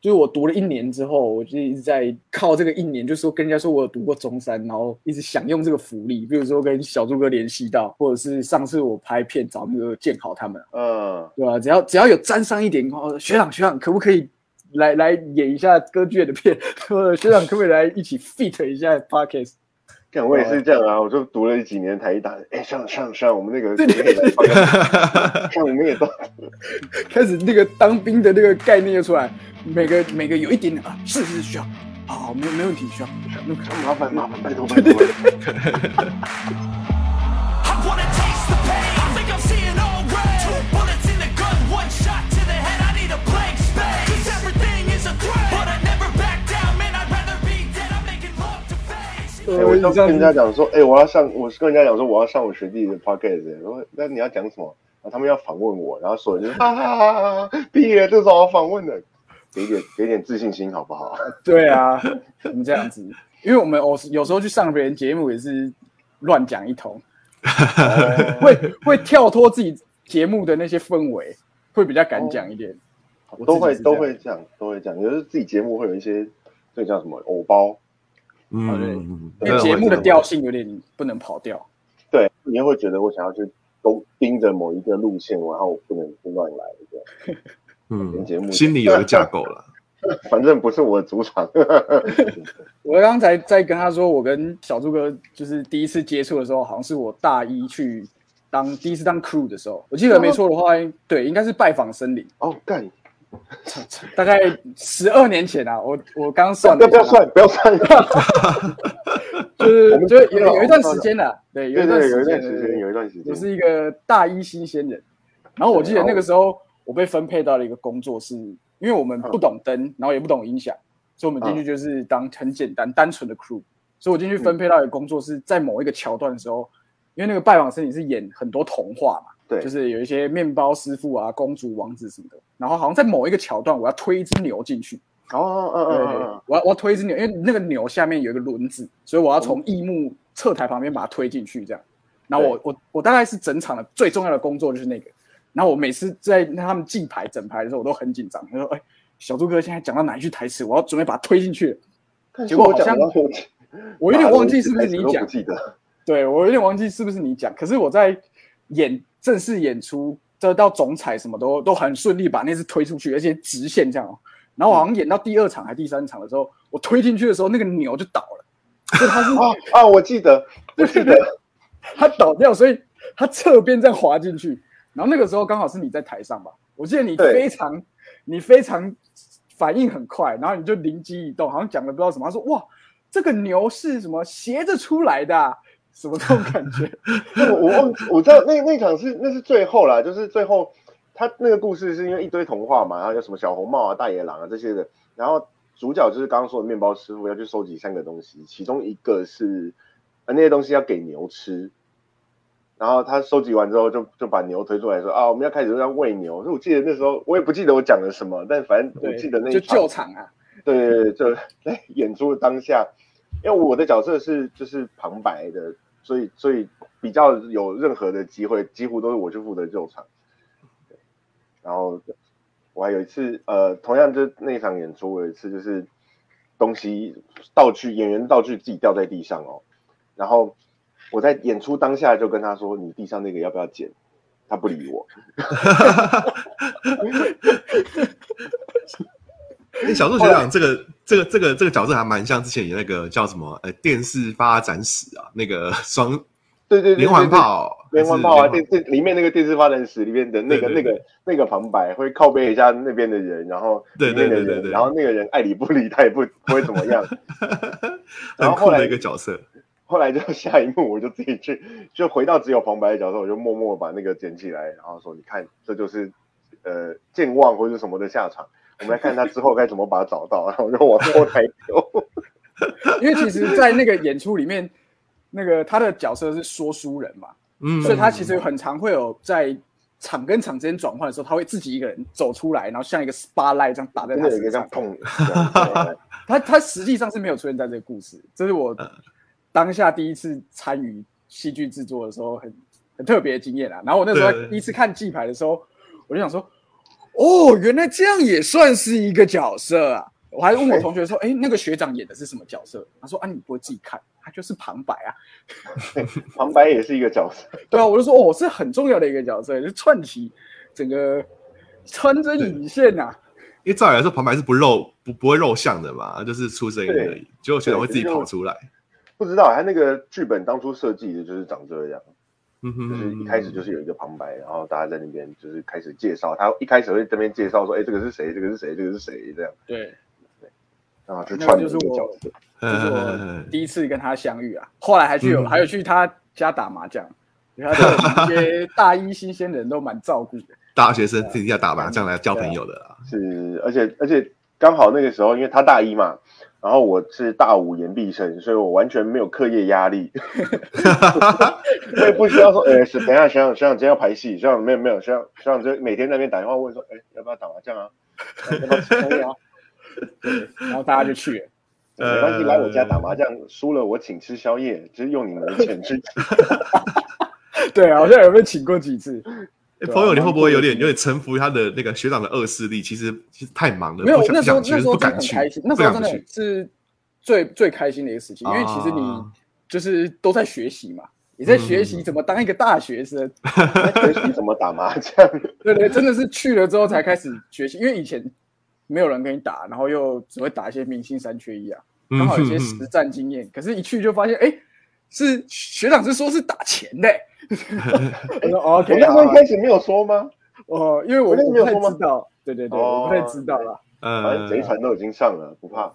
就是我读了一年之后，我就一直在靠这个一年，就说跟人家说我有读过中山，然后一直享用这个福利，比如说跟小猪哥联系到，或者是上次我拍片找那个建豪他们，嗯，对吧？只要只要有沾上一点，哦，学长学长可不可以来来演一下歌剧院的片？或者学长可不可以来一起 fit 一下 podcast？看我也是这样啊，我就读了几年台大，哎，上上上我们那个，对对对。像我们也都 开始那个当兵的那个概念就出来，每个每个有一点点啊，是是需要，好好没没问题需要，那麻烦麻烦拜托拜托。我就跟人家讲说，哎、我要上，我是跟人家讲说我要上我学弟的 podcast，然后那你要讲什么？然后他们要访问我，然后所有人就哈哈哈哈哈，毕业至少要访问的，给点给点自信心好不好？对啊，我们这样子，因为我们有有时候去上别人节目也是乱讲一通，会会跳脱自己节目的那些氛围，会比较敢讲一点。我都会都会这样，都会这样。有时候自己节目会有一些，这叫什么偶包，嗯，因为节目的调性有点不能跑掉。对，你会觉得我想要去都盯着某一个路线，然后我不能去乱来这样。嗯节目心里有个架构了。反正不是我的主场。我刚才在跟他说，我跟小猪哥就是第一次接触的时候，好像是我大一去当第一次当 crew 的时候，我记得没错的话，对，应该是拜访森林，哦，干，大概十二年前啊，我我刚算不了要算，不要算。就是我们就有有一段时间了，对，有一段时一段时间，有一段时间。我是一个大一新鲜人，然后我记得那个时候我被分配到了一个工作室，因为我们不懂灯，然后也不懂音响，所以我们进去就是当很简单单纯的 crew。所以我进去分配到一个工作室，在某一个桥段的时候，因为那个拜访森林是演很多童话嘛，对就是有一些面包师傅啊、公主、王子什么的，然后好像在某一个桥段，我要推一只牛进去，哦，嗯对嗯嗯嗯，我要我要推一只牛，因为那个牛下面有一个轮子，所以我要从翼幕侧台旁边把它推进去，这样。然后我我我大概是整场的最重要的工作就是那个。然后我每次在他们记牌整排的时候，我都很紧张。他说：“哎，小猪哥现在讲到哪一句台词？我要准备把它推进去了。”结果好像我我有点忘记是不是你讲记得。对我有点忘记是不是你讲。可是我在演正式演出，这到总彩什么都都很顺利，把那只推出去，而且直线这样哦。然后我好像演到第二场还第三场的时候，我推进去的时候，那个牛就倒了，就它是啊啊！我记得，我记得，它倒掉，所以它侧边这样滑进去。然后那个时候刚好是你在台上吧，我记得你非常你非常反应很快，然后你就灵机一动，好像讲了不知道什么，他说哇，这个牛是什么斜着出来的、啊，什么这种感觉？我我忘我知道那那场是那是最后啦，就是最后他那个故事是因为一堆童话嘛，然后有什么小红帽啊、大野狼啊这些的，然后主角就是刚刚说的面包师傅要去收集三个东西，其中一个是呃那些东西要给牛吃。然后他收集完之后就，就把牛推出来说啊，我们要开始要喂牛。所以我记得那时候我也不记得我讲了什么，但反正我，记得那一就场救场啊，对对对，就 在演出的当下，因为我的角色是就是旁白的，所以所以比较有任何的机会，几乎都是我去负责救场。对然后我还有一次，呃，同样就那场演出，我有一次就是东西道具演员道具自己掉在地上哦，然后我在演出当下就跟他说：“你地上那个要不要捡？”他不理我。哎，小树学长这个这个这个这个角色还蛮像之前演那个叫什么呃电视发展史啊，那个 双对对对，连环炮，连环炮啊，电视里面那个电视发展史里面的那个那个那个旁白会靠背一下那边的人，然后对对对对然后那个人爱理不理，他也不不会怎么样。然后后来一个角色。后来就 下一幕，我就自己去，就回到只有旁白的角色，我就默默把那个捡起来，然后说：“你看，这就是呃健忘或者什么的下场。我们来看他之后该怎么把它找到。”然后让我就往后台丢。因为其实，在那个演出里面，那个他的角色是说书人嘛，嗯，所以他其实很常会有在场跟场之间转换的时候，他会自己一个人走出来，然后像一个 spotlight 这样打在他的样碰，这样对对他他实际上是没有出现在这个故事，这是我当下第一次参与戏剧制作的时候很很特别的经验啊。然后我那时候第一次看记牌的时候，我就想说，哦，原来这样也算是一个角色啊！我还问我同学说，哎，那个学长演的是什么角色？他说啊，你不会自己看，他就是旁白啊。旁白也是一个角色，对啊，我就说哦，是很重要的一个角色，就串起整个穿针引线呐、啊。因为照理来说，旁白是不露不不会露相的嘛，就是出声音而已。结果学长会自己跑出来。不知道他那个剧本当初设计的就是长这样，就是一开始就是有一个旁白，然后大家在那边就是开始介绍，他一开始会这边介绍说，哎，这个是谁，这个是谁，这个是谁，这样，对，然后就串了一那个 就是我第一次跟他相遇啊。后来还去有、嗯还有去他家打麻将，他的一些 大一新鲜人都蛮照顾的。大学生自己要打麻将来交朋友的啦。是，而且而且刚好那个时候，因为他大一嘛，然后我是大五研毕生，所以我完全没有课业压力，我也不需要说，哎、是等一下学长学长今天要排戏，学长没有没有学长学长就每天在那边打电话问说，哎、要不要打麻将啊？要不要吃宵夜啊？然后大家就去了。没关系，来我家打麻将，输了我请吃宵夜，就是用你们的钱去吃。对啊，好像有被请过几次。朋友，你会不会有点有点臣服于他的那个学长的恶势力？其实其实太忙了，没有那时候那时候真的不敢去很开心，，那时候真的是最最开心的一个事情，因为其实你啊就是都在学习嘛，你在学习怎么当一个大学生。学习怎么打麻将？对对，真的是去了之后才开始学习，因为以前没有人跟你打，然后又只会打一些明星三缺一啊，嗯刚好有些实战经验。可是，一去就发现，哎，是学长是说是打钱的、欸。我说哦我 OK，那时候一好开始没有说吗？哦，因为我没有说吗知道，对对对，哦我不太知道啦。反正呃，贼船都已经上了，不怕。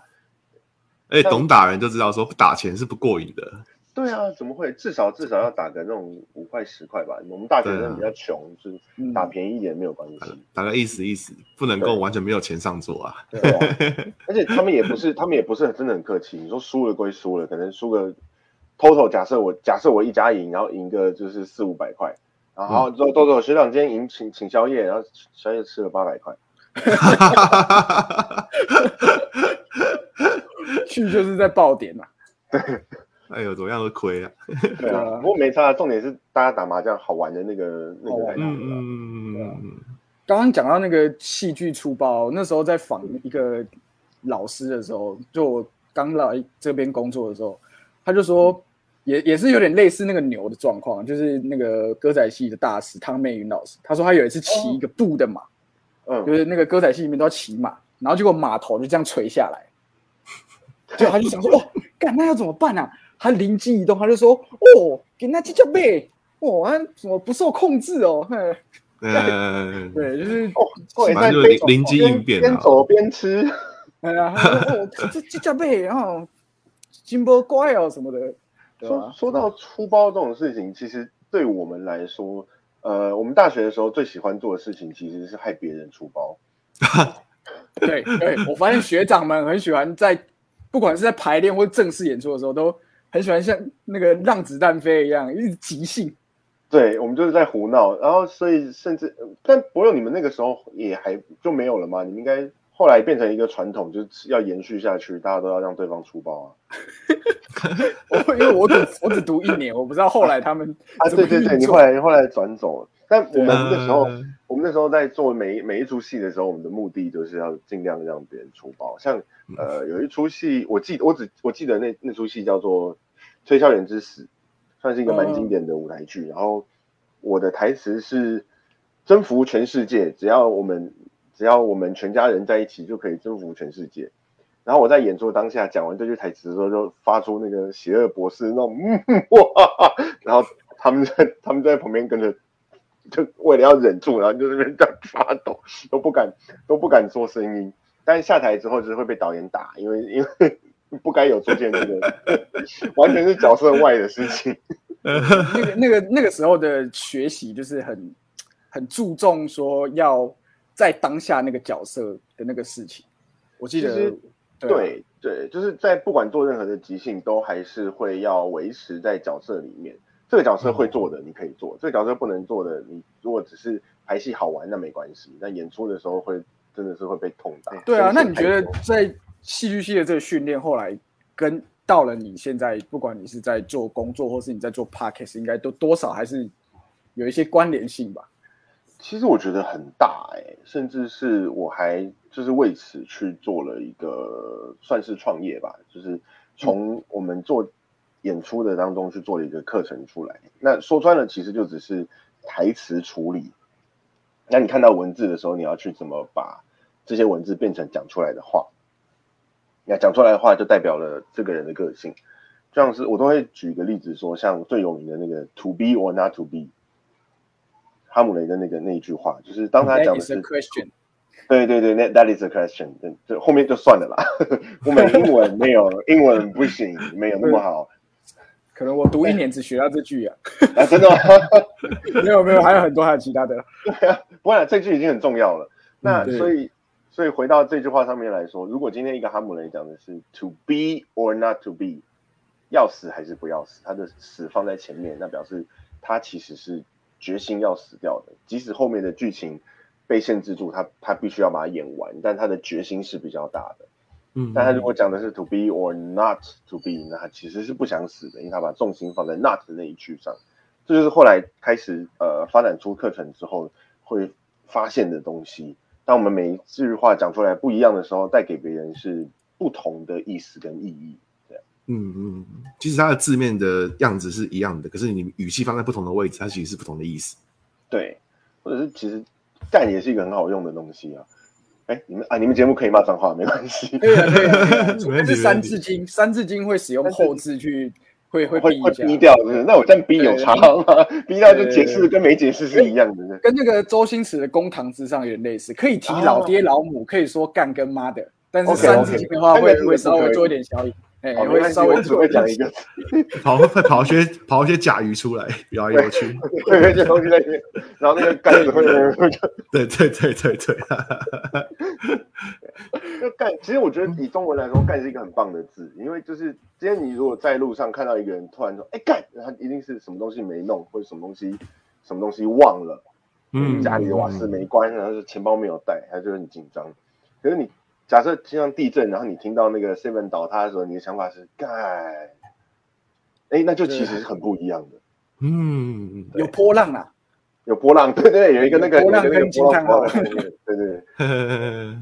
而且懂打人就知道说打钱是不过瘾的。对啊，怎么会？至少至少要打个那种五块十块吧。我们大学生比较穷，就是嗯打便宜一点没有关打系。打个意思意思，不能够完全没有钱上桌啊。对啊，而且他们也不是，他们也不是真的很客气。你说输了归输了，可能输个 total，假设我假设我一家赢，然后赢个就是四五百块，然后嗯之后豆豆学长今天赢请请宵夜，然后宵夜吃了八百块。去就是在爆点呐、哎呦，怎么样都亏啊。对啊，不过没差，重点是大家打麻将好玩的那个那个。嗯嗯嗯嗯刚刚讲到那个戏剧粗暴，那时候在访一个老师的时候，就我刚来这边工作的时候，他就说也也是有点类似那个牛的状况，就是那个歌仔戏的大师汤美云老师，他说他有一次骑一个布的马，嗯，就是那个歌仔戏里面都要骑马，然后结果马头就这样垂下来，就他就想说，哦，干那要怎么办啊？他灵机一动，他就说，哦，给那鸡叫背，哦，他怎么不受控制哦？嘿嗯，对，就是哦，就是灵灵机应变啊。边走边吃。哎呀，哦，这这叫背，然后金波怪哦什么的，对说？说到出包这种事情，其实对我们来说，呃，我们大学的时候最喜欢做的事情其实是害别人出包。对对，我发现学长们很喜欢在，不管是在排练或正式演出的时候，都很喜欢像那个让子弹飞一样，一直即兴。对，我们就是在胡闹，然后所以甚至，呃但博友你们那个时候也还就没有了吗？你们应该后来变成一个传统，就是要延续下去，大家都要让对方出包啊。我 因为我只我只读一年，我不知道后来他们啊，对对对，你后来后来转走了，但我们那时候，呃我们那时候在做每每一出戏的时候，我们的目的就是要尽量让别人出包。像呃，有一出戏，我记我只我记得那那出戏叫做《推销员之死》，算是一个蛮经典的舞台剧。然后我的台词是征服全世界，只要我们只要我们全家人在一起，就可以征服全世界。然后我在演出当下讲完这句台词的时候，就发出那个邪恶博士那种嗯哇，然后他们在他们在旁边跟着，就为了要忍住，然后就那边在发抖，都不敢都不敢做声音。但下台之后就是会被导演打，因为 因为不该有出现这个，完全是角色外的事情。那个那个那个时候的学习，就是很很注重说要在当下那个角色的那个事情。我记得对对，就是在不管做任何的即兴，都还是会要维持在角色里面。这个角色会做的你可以做，这个角色不能做的，你如果只是排戏好玩那没关系，但演出的时候会真的是会被痛打。对啊，那你觉得在戏剧系的这个训练，后来跟到了你现在，不管你是在做工作，或是你在做 podcast，应该都多少还是有一些关联性吧？其实我觉得很大哎、甚至是我还就是为此去做了一个算是创业吧，就是从我们做演出的当中去做了一个课程出来。那说穿了，其实就只是台词处理。那你看到文字的时候，你要去怎么把这些文字变成讲出来的话？那讲出来的话，就代表了这个人的个性。就像是我都会举一个例子说，像最有名的那个 “to be or not to be”，哈姆雷的那个那一句话，就是当他讲的是 question。对对对，那 that is a question，对，这后面就算了啦。我们英文没有，英文不行，没有那么好可能我读一年只学到这句啊，啊，真的吗？没有没有，还有很多还有其他的。不过这句已经很重要了。那嗯所以，所以回到这句话上面来说，如果今天一个哈姆雷讲的是 to be or not to be，要死还是不要死，他的死放在前面，那表示他其实是决心要死掉的，即使后面的剧情被限制住，他他必须要把它演完，但他的决心是比较大的。嗯，但他如果讲的是 to be or not to be，那他其实是不想死的，因为他把重心放在 not 的那一句上。这就是后来开始呃发展出课程之后会发现的东西。当我们每一句话讲出来不一样的时候，带给别人是不同的意思跟意义。嗯嗯，其实它的字面的样子是一样的，可是你语气放在不同的位置，它其实是不同的意思。对，或者是其实干也是一个很好用的东西啊。哎，你们啊，你们节目可以骂脏话，没关系。对啊对是三字经，三字经会使用后字去会会 会会逼一下。逼掉，是不是？那我这样逼有差吗？逼掉就解释跟没解释是一样的。跟那个周星驰的《公堂之上》有点类似，可以提老爹老母，可以说干跟妈的，但是三字经的话会会稍微做一点小影，哎，好，没会，稍微我只会讲一个，跑会跑一些跑一些甲鱼出来，摇来摇去。对对，这东西在里面，然后那个盖子会对对对对对，就干。其实我觉得以中文来说，干是一个很棒的字，因为就是今天你如果在路上看到一个人突然说，哎干，他一定是什么东西没弄，或者什么东西什么东西忘了，嗯家里的瓦斯没关，然后是钱包没有带，他就很紧张。可是你假设就像地震，然后你听到那个 seven 倒塌的时候，你的想法是盖，哎，那就其实是很不一样的。嗯，有波浪啊，有波浪，对对，有一个那个波浪有一个那个跟惊叹号对对对，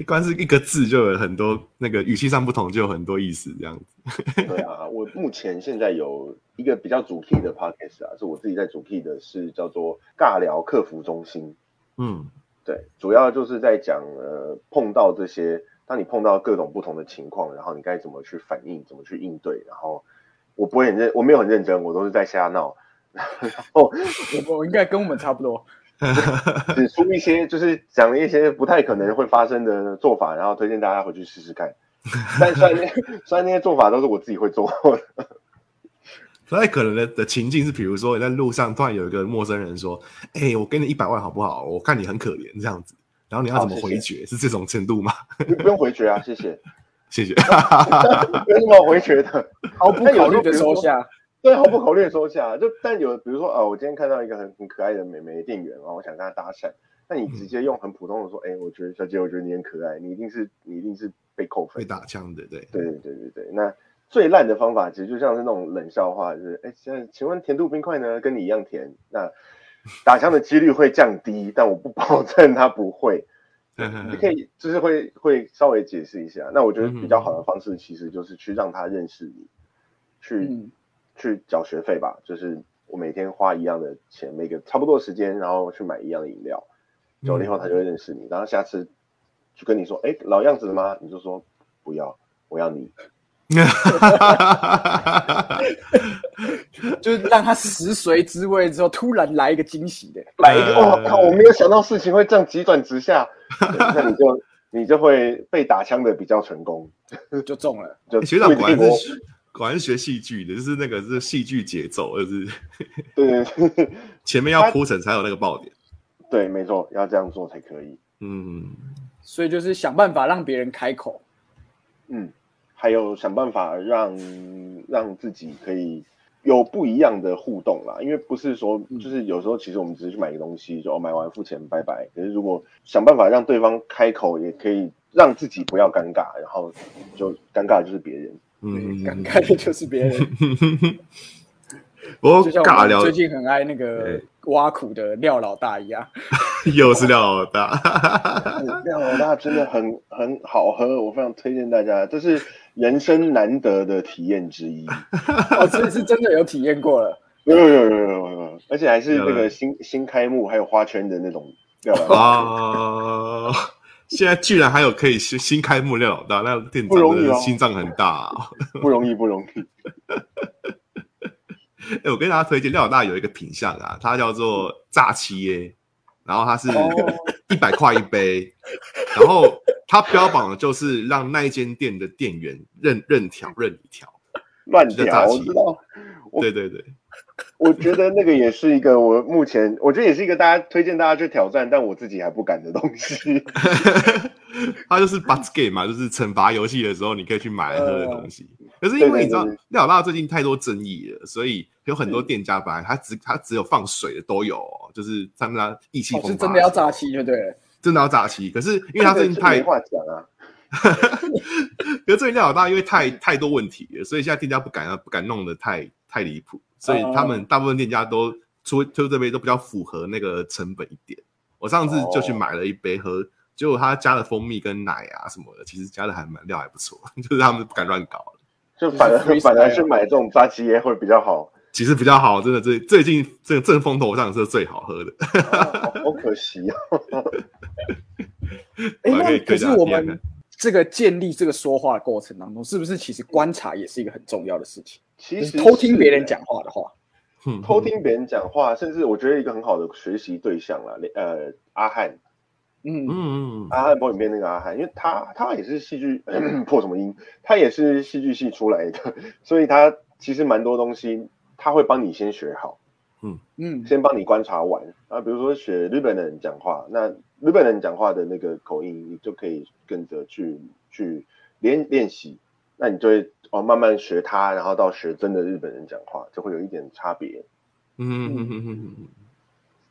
光是一个字就有很多那个语气上不同，就有很多意思这样子。对啊，我目前现在有一个比较主 key 的 podcast 啊，是我自己在主 key 的，是叫做尬聊客服中心。嗯对，主要就是在讲呃，碰到这些，当你碰到各种不同的情况，然后你该怎么去反应，怎么去应对。然后我不会很认，我没有很认真，我都是在瞎闹，然后我 我应该跟我们差不多。指出一些就是讲了一些不太可能会发生的做法，然后推荐大家回去试试看。但虽然那虽然那些做法都是我自己会做的，不太可能的的情境是，比如说你在路上突然有一个陌生人说：“哎、我给你一百万好不好？我看你很可怜这样子。”然后你要怎么好谢谢回绝？是这种程度吗？你不用回绝啊，谢谢。谢谢。有什么好回绝的？毫不考虑的收下，对，毫不考虑的收下。就但有比如说，呃，我今天看到一个很很可爱的美眉店员，然后我想跟她搭讪，那你直接用很普通的说，哎、我觉得小姐，我觉得你很可爱，你一定是你一定是被扣分被。打枪的，对。对对对对对，那最烂的方法其实就像是那种冷笑话，就是哎，现在请问甜度冰块呢跟你一样甜，那打枪的几率会降低，但我不保证它不会。你可以就是会会稍微解释一下。那我觉得比较好的方式其实就是去让他认识你，去、嗯，去缴学费吧，就是我每天花一样的钱，每个差不多的时间，然后去买一样的饮料，久了以后他就会认识你，然后下次就跟你说，哎，老样子了吗？你就说不要，我要你。就是让他食髓知味之后，突然来一个惊喜的，来一个，呃我、靠！我没有想到事情会这样急转直下，那你就你就会被打枪的比较成功，就中了。就学长果然是学果然是学戏剧的，就是那个是戏剧节奏，就是对对对 前面要铺陈才有那个爆点。对，没错，要这样做才可以。嗯，所以就是想办法让别人开口。嗯，还有想办法让让自己可以有不一样的互动啦，因为不是说就是有时候其实我们只是去买个东西，就哦买完付钱拜拜。可是如果想办法让对方开口，也可以让自己不要尴尬，然后就尴尬的就是别人。嗯，尴尬的就是别人。我尬聊最近很爱那个挖苦的廖老大一样。又是廖老大，廖老大真的很很好喝，我非常推荐大家，这是人生难得的体验之一。哦，这是真的有体验过了。有有有有有有，而且还是那有个新新开幕还有花圈的那种廖老大，啊！现在居然还有可以新新开幕廖老大，那店长不容易心脏很大、啊。不容易不容易。哎、我跟大家推荐廖老大有一个品相啊，它叫做炸七耶，然后它是哦一百块一杯，然后它标榜的就是让那一间店的店员任任调任你调。乱调，我知道。对对对，我觉得那个也是一个我目前，我觉得也是一个大家推荐大家去挑战，但我自己还不敢的东西。它就是 but game 嘛，就是惩罚游戏的时候你可以去买来喝的东西。可是因为你知道对对对廖老大最近太多争议了，所以有很多店家本来他只他只有放水的都有、哦，就是他们家意气哦，风发，是真的要炸气就对了。真的要炸气。可是因为他最近太这个没话讲啊，可是最近廖老大因为太太多问题了，所以现在店家不敢不敢弄得太太离谱，所以他们大部分店家都出出这杯都比较符合那个成本一点。我上次就去买了一杯喝，结果他加了蜂蜜跟奶啊什么的，其实加的还蛮料还不错，就是他们不敢乱搞了。就反而 反而是买这种炸鸡椰会比较好。其实比较好，真的最最近这个正风头上是最好喝的。哦好可惜 啊！哎，那可是我们这个建立这个说话的过程当中，是不是其实观察也是一个很重要的事情？其实偷听是别人讲话的话，哼偷听别人讲话，甚至我觉得一个很好的学习对象了，呃，阿汉，嗯。嗯嗯阿汉破影片那个阿汉，因为他他也是戏剧 破什么音，他也是戏剧系出来的，所以他其实蛮多东西他会帮你先学好，嗯。嗯，先帮你观察完啊，比如说学日本人讲话，那日本人讲话的那个口音，你就可以跟着去去练练习，那你就会哦慢慢学他，然后到学真的日本人讲话，就会有一点差别。嗯嗯嗯嗯嗯嗯，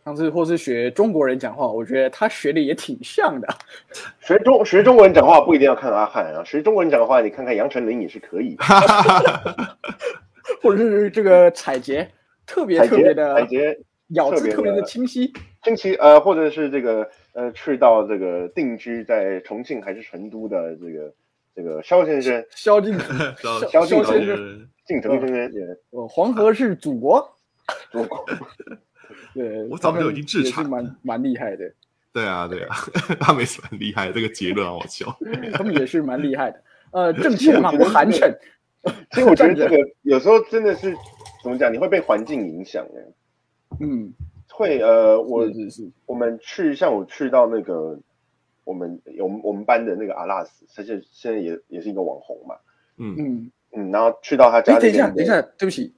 像是或是学中国人讲话，我觉得他学的也挺像的。学中学中国人讲话不一定要看阿汉啊，学中国人讲话你看看杨丞琳也是可以的。或者是这个采撷特别特别的撷咬字特别的的清晰。近期呃，或者是这个呃，去到这个定居在重庆还是成都的这个这个肖先生，肖敬 萧萧敬腾先生，生，晋城先生也呃黄河是祖国。祖国。对，我早就已经制也是裁蛮蛮厉害的，对 啊对啊，他们也是蛮厉害的，这个结论好笑。他们也是蛮厉害的。呃，挣钱嘛，我寒碜。所以我觉得这个有时候真的是怎么讲，你会被环境影响哎，嗯，会呃，我是是是，我们去像我去到那个我们我们我们班的那个阿拉斯，他现现在也也是一个网红嘛，嗯，嗯。嗯，然后去到他家哎，那边的，等一下，等一下，对不起，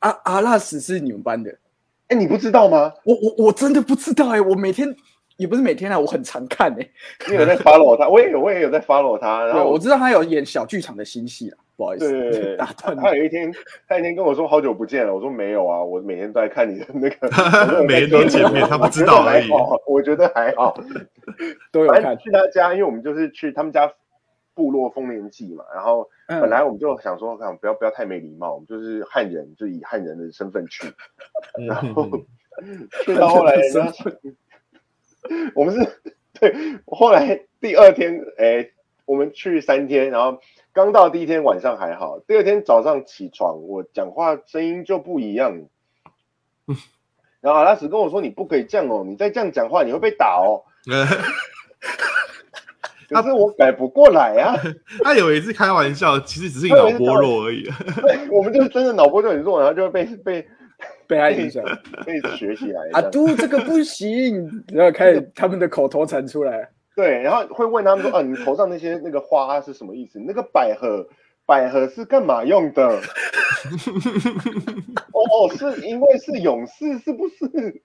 阿阿拉斯是你们班的，哎，你不知道吗？我我我真的不知道哎，我每天也不是每天啊，我很常看哎。你有在 follow 他，我也有，我也有在 follow 他，然对，后我知道他有演小剧场的新戏啊，不好意思，对对对，打断他。有一天，他有一天跟我说好久不见了，我说没有啊，我每天都在看你的那个，每天都见面他不知道而已我觉得还好，我觉得还好。都有看去他家，因为我们就是去他们家部落丰年祭嘛，然后嗯本来我们就想说，看不要不要太没礼貌，我们就是汉人，就以汉人的身份去，然后去到后来，我们是对，后来第二天，哎，我们去三天，然后刚到第一天晚上还好，第二天早上起床，我讲话声音就不一样。然后阿拉斯跟我说：“你不可以这样哦，你再这样讲话，你会被打哦。”可是我改不过来啊，他以为是开玩笑，其实只是你脑波弱而已。对我们就是真的脑波就很弱，然后就会被被 被他影响。被学习来。啊，这样嘟，这个不行，然后开始他们的口头禅出来。对，然后会问他们说：“啊，你头上那些那个花是什么意思？那个百合，百合是干嘛用的？”哦哦，是因为是勇士，是不是？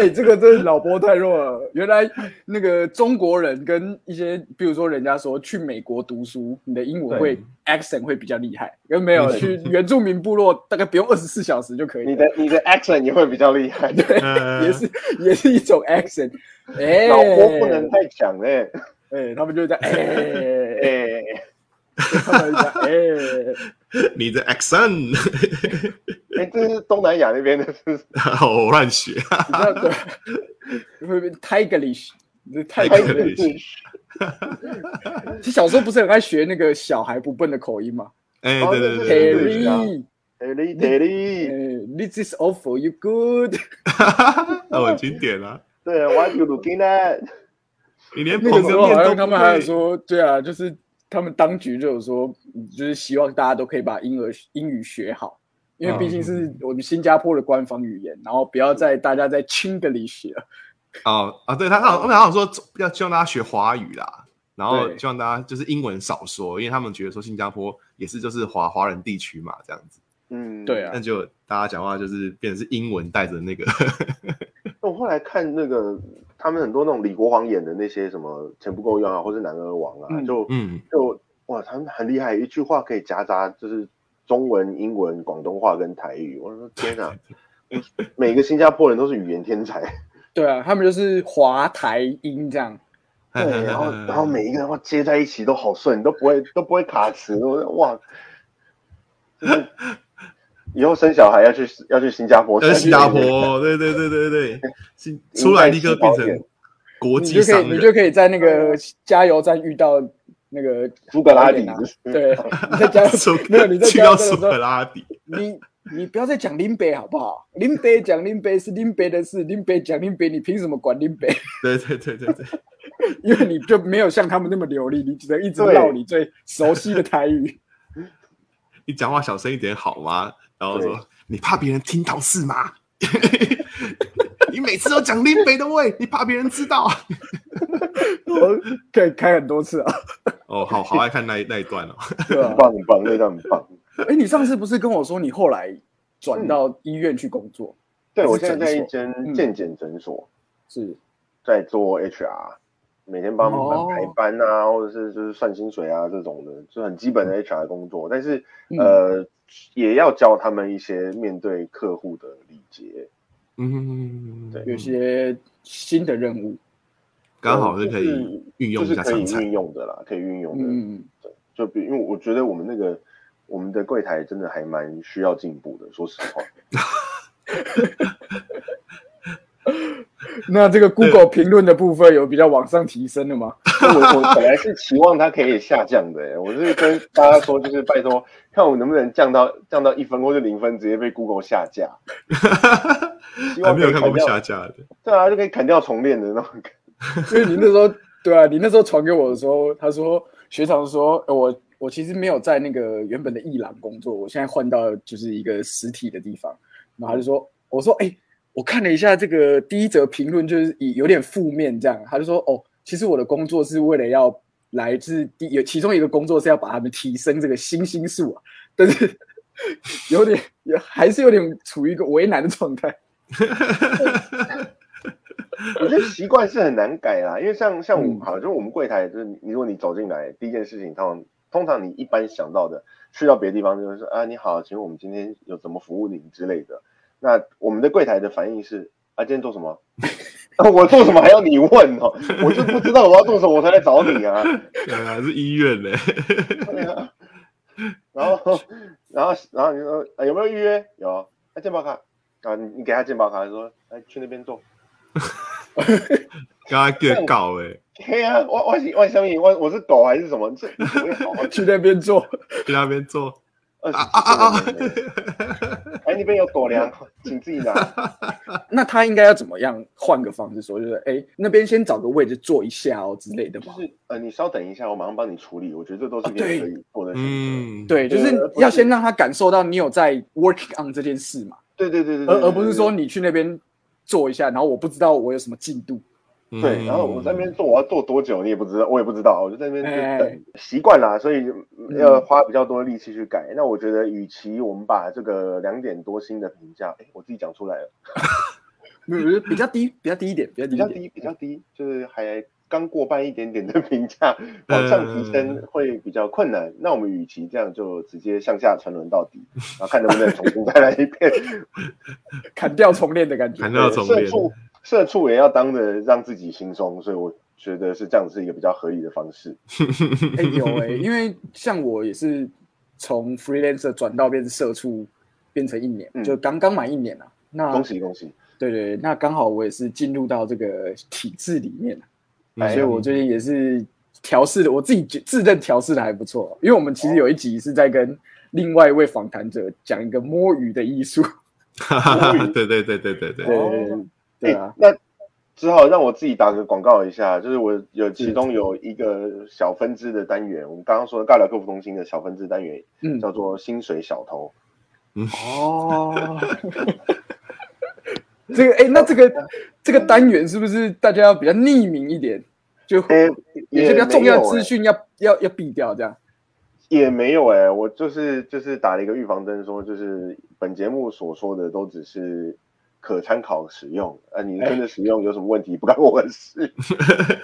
哎、这个真的脑波太弱了。原来那个中国人跟一些，比如说人家说去美国读书，你的英文会 accent 会比较厉害，跟没有去原住民部落，大概不用二十四小时就可以。你的你的 accent 也会比较厉害，对，嗯。也是也是一种 accent。哎、脑波不能太强哎、哎、他们就在哎、哎、他们就在哎、你的 accent，哎，这是东南亚那边的，是 我乱学。你知道对，会变 Tigerish，这太 Tigerish 其实小时候不是很爱学那个小孩不笨的口音吗哎，哦对对对对对对，？Terry，铁力铁力，呃，This is for you good。那很经典啊！对，What you looking at？你连那捧个个时候好像他们还有会。说，对啊，就是他们当局就有说，嗯就是希望大家都可以把英儿英语学好，因为毕竟是我们新加坡的官方语言，然后不要再大家在 Chinglish 了。哦啊，对他他好他们好像说要希望大家学华语啦，然后希望大家就是英文少说，因为他们觉得说新加坡也是就是华华人地区嘛这样子，嗯，对啊那就大家讲话就是变成是英文带着那个，我后来看那个他们很多那种李国煌演的那些什么钱不够用啊，或是男儿王啊，嗯就嗯，就哇，他们很厉害，一句话可以夹杂就是中文、英文、广东话跟台语。我说天哪，每个新加坡人都是语言天才。对啊，他们就是华台音这样。对，然后然后每一个人话接在一起都好顺，都不会都不会卡词。我说哇，就 是以后生小孩要去要去新加坡，呃新加坡，对对对对对，新出来立刻变成国你际就可以，你，就可以在那个加油站遇到那个苏格拉底对，你在加油 苏没有你在去到苏格加油站的时候，拉底，你你不要再讲林北好不好？林北讲林北是林北的事，林北讲林北，你凭什么管林北？对对对对对，因为你就没有像他们那么流利，你只能一直对唠你最熟悉的台语。你讲话小声一点好吗？然后对说你怕别人听到是吗？你每次都讲林北的味，你怕别人知道？我可以开很多次啊，哦，好好爱看那一那一段哦。很？棒很棒，那段很棒。哎，你上次不是跟我说你后来转到医院去工作？对我现在在一间嗯健检诊所，是在做 HR，每天帮他哦们排班啊，或者是就是算薪水啊这种的，就很基本的 HR 工作。但是嗯呃，也要教他们一些面对客户的礼节。嗯，对有些新的任务。刚好是可以就是运用一下就是可以。运用的啦，可以运用的。嗯，对就比因为我觉得我们那个我们的柜台真的还蛮需要进步的，说实话。那这个 Google 评论的部分有比较往上提升的吗？我 我本来是期望它可以下降的、欸，我是跟大家说，就是拜托看我能不能降到降到一分或者零分，直接被 Google 下架。希还望没有看过下架的，对啊，就可以砍掉重练的那种感觉。因为你那时候对啊，你那时候传给我的时候，他说学长说，呃我我其实没有在那个原本的艺廊工作，我现在换到就是一个实体的地方，然后他就说，我说哎、我看了一下这个第一则评论，就是以有点负面这样，他就说哦，其实我的工作是为了要来自第有其中一个工作是要把他们提升这个星星数啊，但是有点也还是有点处于一个为难的状态。我觉得习惯是很难改啦，因为像像我嗯好，就是我们柜台，就是你如果你走进来，第一件事情，通常通常你一般想到的，去到别的地方就是说啊，你好，请问我们今天有怎么服务您之类的。那我们的柜台的反应是啊，今天做什么？我做什么还要你问哦？我就不知道我要做什么，我才来找你啊。对啊，是医院嘞。对啊，然后，然后，然后你说、啊、有没有预约？有，啊，健保卡啊，你你给他健保卡，说来去那边做。刚刚给搞哎，嘿啊，我我是我是什么？我我是狗还是什么？这去那边做，去那边做二十啊啊啊 哎，那边有狗粮，请自己拿。那他应该要怎么样换个方式说，就是哎，那边先找个位置坐一下哦之类的嘛。就是呃，你稍等一下，我马上帮你处理。我觉得这都是可以做的选择。嗯，对，就是要先让他感受到你有在 working on 这件事嘛，对对对对对，而而不是说你去那边做一下，然后我不知道我有什么进度。嗯对，然后我在那边做，我要做多久，你也不知道，我也不知道，我就在那边等，习惯啦，所以要花比较多的力气去改。那我觉得，与其我们把这个两点多星的评价，哎，我自己讲出来了，没有，比较低，比较低一点，比较低一点。比较低，比较低，就是还刚过半一点点的评价，往上提升会比较困难。那我们与其这样，就直接向下沉沦到底，然后看能不能重新再来一遍。砍掉重练的感觉砍。掉重练，社畜，也要当的让自己轻松，所以我觉得是这样是一个比较合理的方式。哎、有哎、因为像我也是从 freelancer 转到变成社畜，变成一年，嗯就刚刚满一年了。那恭喜恭喜！对对，对那刚好我也是进入到这个体制里面所以我最近也是调试的，我自己觉自认调试的还不错。因为我们其实有一集是在跟另外一位访谈者讲一个摸鱼的艺术，对对对对对对，对哦对啊，那只好让我自己打个广告一下，就是我有其中有一个小分支的单元，我们刚刚说的尬聊客服中心的小分支单元嗯，叫做薪水小偷。哦，这个哎，那这个这个单元是不是大家要比较匿名一点？就诶有些比较重要的资讯要要要避掉，这样。也没有哎、我就是就是打了一个预防针，说就是本节目所说的都只是可参考使用，啊，你真的使用有什么问题不关我的事。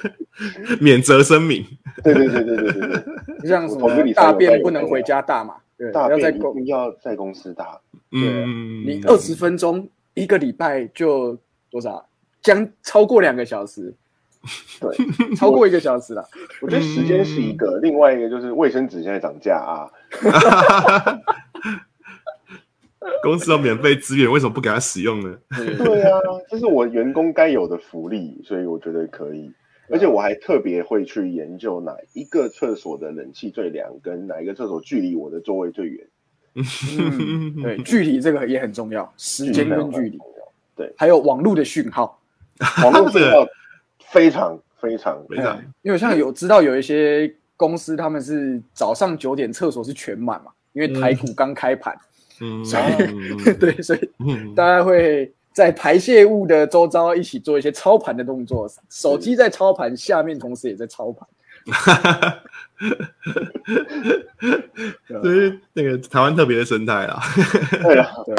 免责声明。对对对对对对对，就像什么大便不能回家大嘛，对，大要在公便一定要在公司大。嗯，你二十分钟一个礼拜就多少？将超过两个小时，对，超过一个小时了。我觉得时间是一个，另外一个就是卫生纸现在涨价啊。公司有免费资源，为什么不给他使用呢？对。啊，这是我员工该有的福利，所以我觉得可以。而且我还特别会去研究哪一个厕所的冷气最凉，跟哪一个厕所距离我的座位最远。嗯，对，距离这个也很重要，时间跟距离，对，还有网络的讯号。网络信号非常非常非常。嗯因为像有知道有一些公司他们是早上九点厕所是全满嘛，因为台股刚开盘，嗯，所以 对，所以嗯大家会在排泄物的周遭一起做一些操盘的动作，手机在操盘，下面同时也在操盘。这是那个台湾特别的生态啦。对啊，对，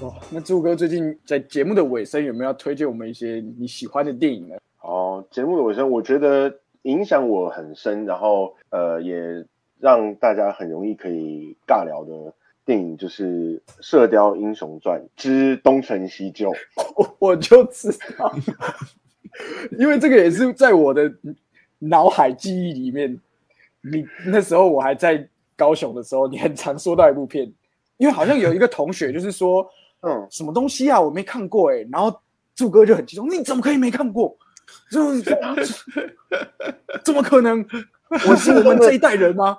哇，那朱哥最近在节目的尾声有没有要推荐我们一些你喜欢的电影呢？好，节目的尾声，我觉得影响我很深，然后呃，也让大家很容易可以尬聊的电影就是《射雕英雄传之东成西就》。我我就知道，因为这个也是在我的脑海记忆里面。你那时候我还在高雄的时候，你很常说到一部片，因为好像有一个同学就是说嗯，什么东西啊，我没看过哎、然后柱哥就很激动，你怎么可以没看过？就怎么可能？我是 我们这一代人吗？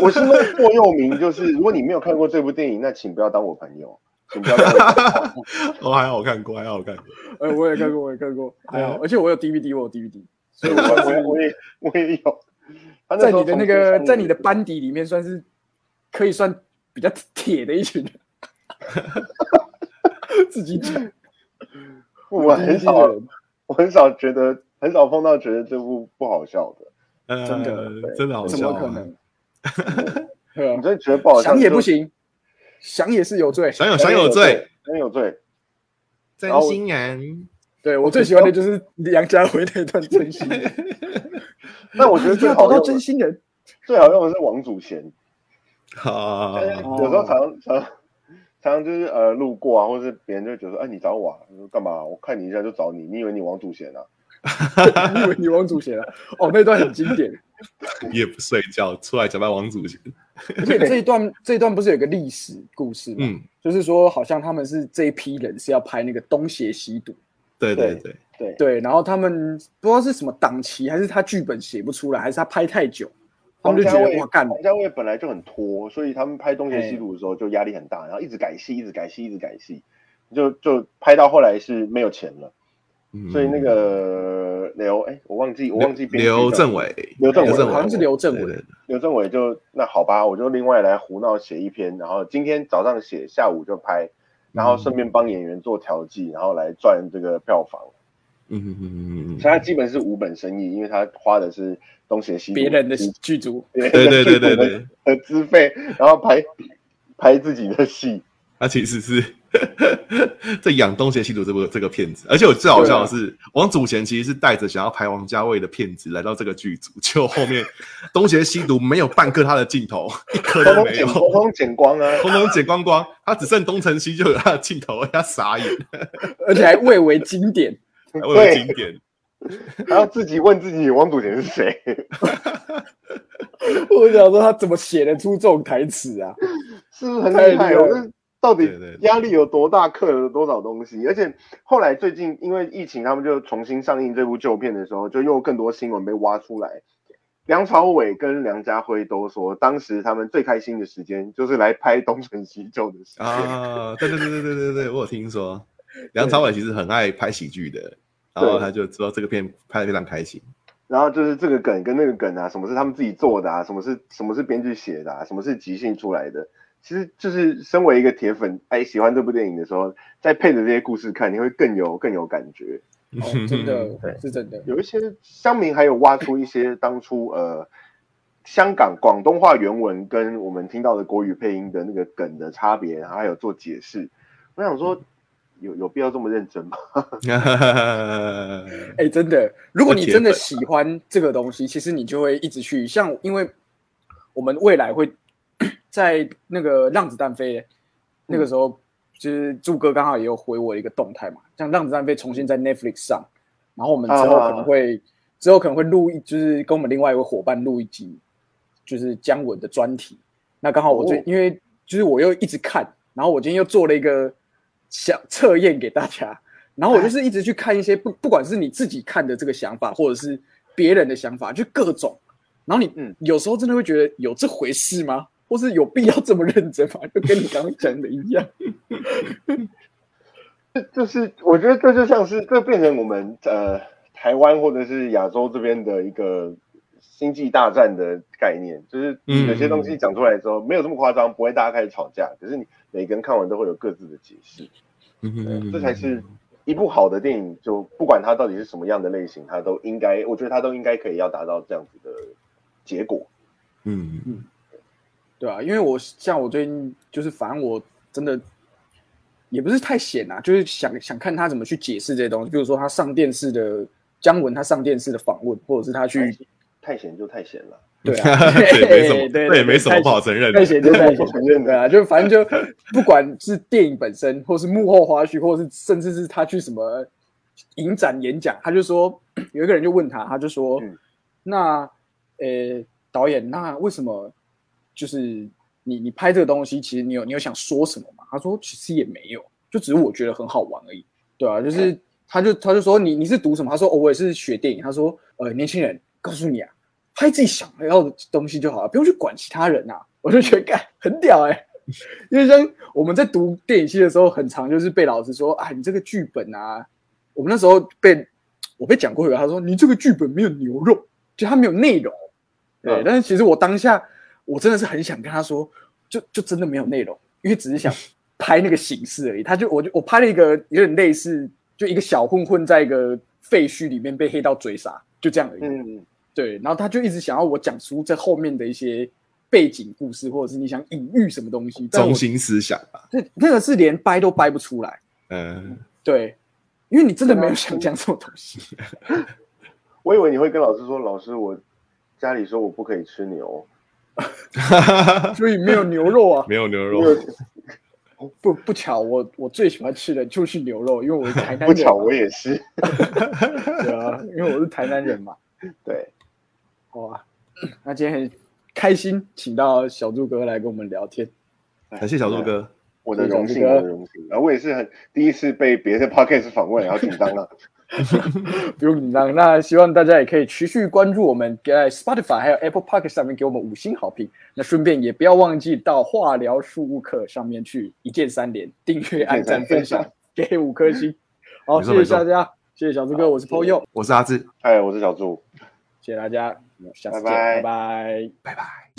我是那个座右铭，就是如果你没有看过这部电影，那请不要当我朋友，请不要当我朋友。哦，还好我看过，还好我看过。呃，我也看过，我也看过，还好，而且我有 DVD，我有 DVD，所以我我算是我我也我也有。在你的那从个在你的班底里面，算是可以算比较铁的一群人。自己讲，我很少，我很少觉得，很少碰到觉得这部不好笑的。呃真的真的好怎笑啊，么可能？对啊，你真的觉得不好笑？想也不，行，想也是有罪。想有想有罪，，想有罪。真心人。对我最喜欢的就是梁家辉那段真心人，但我觉得最好用的，真心人。最好用的是王祖贤。啊，有时候常常常常就是呃路过啊，或者是别人就会觉得说，哎，你找我啊？说干嘛？我看你一下就找你，你以为你王祖贤啊？你以为你王祖贤啊？哦，那段很经典。也不睡觉，出来假扮王祖贤。而且这一段这一段不是有个历史故事吗？嗯，就是说好像他们是这一批人是要拍那个东邪西毒，对对对，对，对，然后他们不知道是什么档期，还是他剧本写不出来，还是他拍太久，他们就觉王家卫得哇干，王家卫本来就很拖，所以他们拍《东邪西毒》的时候就压力很大，然后一直改戏，一直改戏，一直改戏，就就拍到后来是没有钱了，嗯。所以那个刘哎，我忘记我忘记刘政伟，刘政伟好像是刘政伟对对，刘政伟就那好吧，我就另外来胡闹写一篇，然后今天早上写，下午就拍，然后顺便帮演员做调剂，然后来赚这个票房。嗯嗯嗯嗯所以他基本是无本生意，因为他花的是东邪西毒别人的资剧组，对对对对对资费，然后拍拍自己的戏。他其实是 在养《东邪西毒》这部这个片子，而且我最好笑的是，王祖贤其实是带着想要拍王家卫的片子来到这个剧组，就后面《东邪西毒》没有半颗他的镜头，一颗都没有通通剪，，光啊！通通剪光光，他只剩东成西就有他的镜头，他傻眼。而且还蔚为经典，蔚为经典。还要自己问自己王祖贤是谁？我想说他怎么写得出这种台词啊？是不是很厉害？这到底压力有多大，刻了多少东西？而且后来最近因为疫情，他们就重新上映这部旧片的时候，就又有更多新闻被挖出来。梁朝伟跟梁家辉都说，当时他们最开心的时间就是来拍《东成西就》的时间。啊，对对对对对对对，我有听说，梁朝伟其实很爱拍喜剧的，然后他就知道这个片拍的非常开心。然后就是这个梗跟那个梗啊，什么是他们自己做的啊，什么是什么是编剧写的啊，什么是即兴出来的。其实就是身为一个铁粉，哎，喜欢这部电影的时候，再配着这些故事看，你会更有更有感觉。哦，真的 对是真的。有一些乡民还有挖出一些当初呃香港广东话原文跟我们听到的国语配音的那个梗的差别，还有做解释。我想说，有有必要这么认真吗？哎、真的，如果你真的喜欢这个东西，其实你就会一直去。像，因为我们未来会 在那个《让子弹飞》那个时候，就是朱哥刚好也有回我一个动态嘛，像《让子弹飞》重新在 Netflix 上，然后我们之后可能会、之后可能会录一，就是跟我们另外一位伙伴录一集，就是姜文的专题。那刚好我最、哦因为就是我又一直看，然后我今天又做了一个小测验给大家，然后我就是一直去看一些不不管是你自己看的这个想法，或者是别人的想法，就各种。然后你嗯有时候真的会觉得有这回事吗？或是有必要这么认真吗？就跟你刚刚讲的一样。这就是我觉得这就像是这变成我们呃台湾或者是亚洲这边的一个星际大战的概念，就是嗯有些东西讲出来之后没有这么夸张，不会大家开始吵架，可是你每个人看完都会有各自的解释，嗯这才是一部好的电影，就不管它到底是什么样的类型，它都应该，我觉得它都应该可以要达到这样子的结果。嗯对啊，因为我像我最近就是，反正我真的也不是太闲啊，就是想想看他怎么去解释这些东西，比如说他上电视的姜文，他上电视的访问，或者是他去太闲就太闲了，对啊，这也没什么，对这也没什么不好承认的太。闲就太闲，承认的。对啊，就反正就不管是电影本身，或是幕后花絮，或者是甚至是他去什么影展演讲，他就说有一个人就问他，他就说，嗯那呃导演，那为什么就是你你拍这个东西，其实你有你有想说什么吗？他说其实也没有，就只是我觉得很好玩而已，对啊，就是他就他就说你你是读什么？他说哦我也是学电影，他说呃年轻人告诉你啊，拍自己想要的东西就好了，不用去管其他人啊。我就觉得干很屌哎、因为像我们在读电影系的时候，很常就是被老师说啊，你这个剧本啊，我们那时候被我被讲过一个，他说你这个剧本没有牛肉，就它没有内容。对，嗯但是其实我当下我真的是很想跟他说，就就真的没有内容，因为只是想 拍那个形式而已。他就我就我拍了一个有点类似，就一个小混混在一个废墟里面被黑道追杀，就这样而已。嗯，对，然后他就一直想要我讲出这后面的一些背景故事，或者是你想隐喻什么东西。中心思想吧，那那个是连掰都掰不出来。嗯，对，因为你真的没有想讲这种东西。我以为你会跟老师说，老师我家里说我不可以吃牛，所以没有牛肉啊，没有牛肉，不不巧，我我最喜欢吃的就是牛肉，因为我是台南人。不巧我也是。对啊，因为我是台南人嘛。对，好啊，那今天很开心，请到小猪哥来跟我们聊天。感谢小猪哥。我的荣幸，我的荣幸。然后我也是很第一次被别的 podcast 访问，然后紧张了。不用紧张。那希望大家也可以持续关注我们，在 Spotify 还有 Apple Park 上面给我们五星好评。那顺便也不要忘记到化疗术务课上面去一键三连，订阅、按赞、分享，给五颗星。好，谢谢大家，谢谢小猪哥，我是 p o y o 我是阿志，哎，我是小猪。谢谢大家，下次见，拜拜拜拜。拜拜。